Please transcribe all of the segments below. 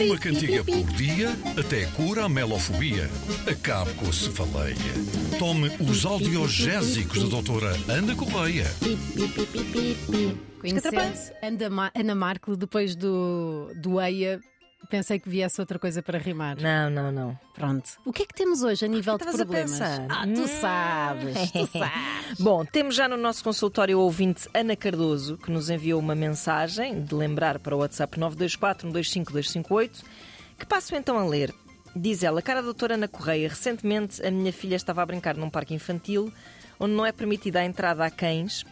Uma cantiga por dia até cura a melofobia. Acabe com a cefaleia. Tome os audiogésicos da doutora Ana Correia. Conhecendo Ana, Ma- Ana Marco, depois do, do EIA, pensei que viesse outra coisa para rimar. Não, não, não. Pronto. O que é que temos hoje a nível de estavas a problemas? pensar? Ah, tu sabes, tu sabes. Bom, temos já no nosso consultório o ouvinte Ana Cardoso, que nos enviou uma mensagem de lembrar para o WhatsApp 924 125 258, que passo então a ler. Diz ela, cara doutora Ana Correia, recentemente a minha filha estava a brincar num parque infantil onde não é permitida a entrada a cães.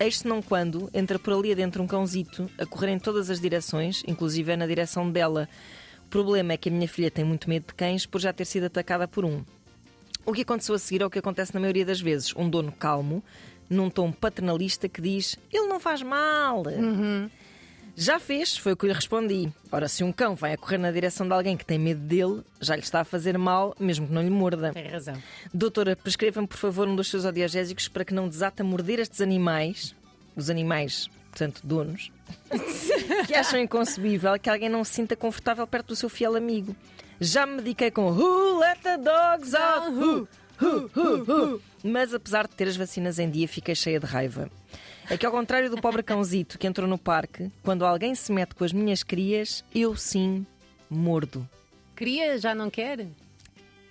Eis-se não quando entra por ali adentro um cãozito a correr em todas as direções, inclusive é na direção dela. O problema é que a minha filha tem muito medo de cães por já ter sido atacada por um. O que aconteceu a seguir é o que acontece na maioria das vezes. Um dono calmo, num tom paternalista, que diz: Ele não faz mal. Já fez, foi o que lhe respondi. Ora, se um cão vai a correr na direção de alguém que tem medo dele, já lhe está a fazer mal, mesmo que não lhe morda. Tem razão. Doutora, prescreva-me, por favor, um dos seus audiogésicos para que não desate a morder estes animais, os animais, portanto, donos, que acham inconcebível que alguém não se sinta confortável perto do seu fiel amigo. Já me mediquei com Who let the dogs out? Who? Who, who, who? Mas apesar de ter as vacinas em dia, fiquei cheia de raiva. É que, ao contrário do pobre cãozito que entrou no parque, quando alguém se mete com as minhas crias, eu sim mordo. Queria, já não quer?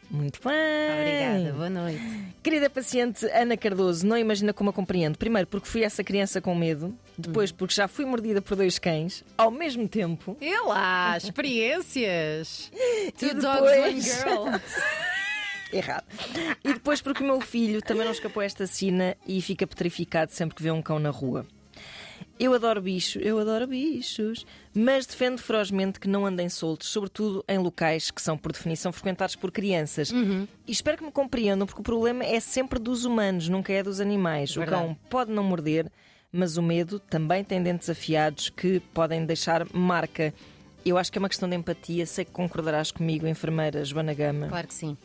Muito bem. Obrigada, boa noite. Querida paciente Ana Cardoso, não imagina como a compreendo. Primeiro, porque fui essa criança com medo. Depois, porque já fui mordida por dois cães. Ao mesmo tempo. E lá, experiências. Two E dogs, one depois- girl. Errado. E depois, porque o meu filho também não escapou a esta sina e fica petrificado sempre que vê um cão na rua. Eu adoro bicho, eu adoro bichos, mas defendo ferozmente que não andem soltos, sobretudo em locais que são, por definição, frequentados por crianças. Uhum. E espero que me compreendam, porque o problema é sempre dos humanos, nunca é dos animais. O Verdade. cão pode não morder, mas o medo também tem dentes afiados que podem deixar marca. Eu acho que é uma questão de empatia, sei que concordarás comigo, enfermeira Joana Gama. Claro que sim.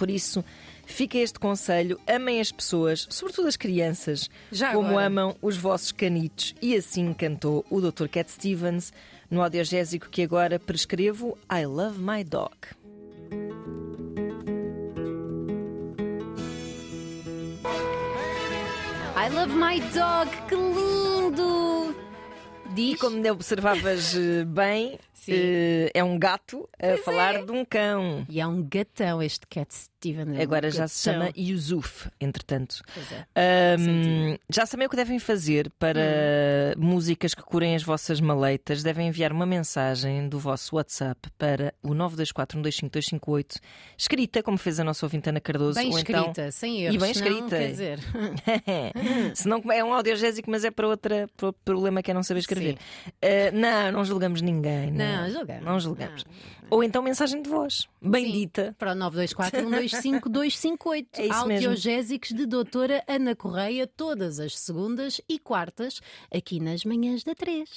Por isso, fica este conselho: amem as pessoas, sobretudo as crianças, Já como agora. amam os vossos canitos. E assim cantou o Dr. Cat Stevens no audiogésico que agora prescrevo I Love My Dog. I love my dog, que lindo! E Diz. como observavas eh, bem, Sim. eh, é um gato a falar de um cão. E é um gatão este Cat Steven. é um Agora já se gatão. chama Yusuf, entretanto. Pois é. Ahm, já sabem o que devem fazer para Hum. músicas que curem as vossas maleitas. Devem enviar uma mensagem do vosso WhatsApp para o 924-125-258, escrita, como fez a nossa ouvinte Ana Cardoso. Bem ou escrita, então... sem erros. E bem não, escrita. Quer dizer, Se não, é um audiogésico, mas é para outro problema que é não saber escrever. Sim. Ah, não, não julgamos ninguém. Não, julgamos. Não julgamos. Ou então mensagem de voz, bem Sim. dita. para o 924 125 258. É de doutora Ana Correia, todas as segundas e quartas, aqui nas manhãs da 3.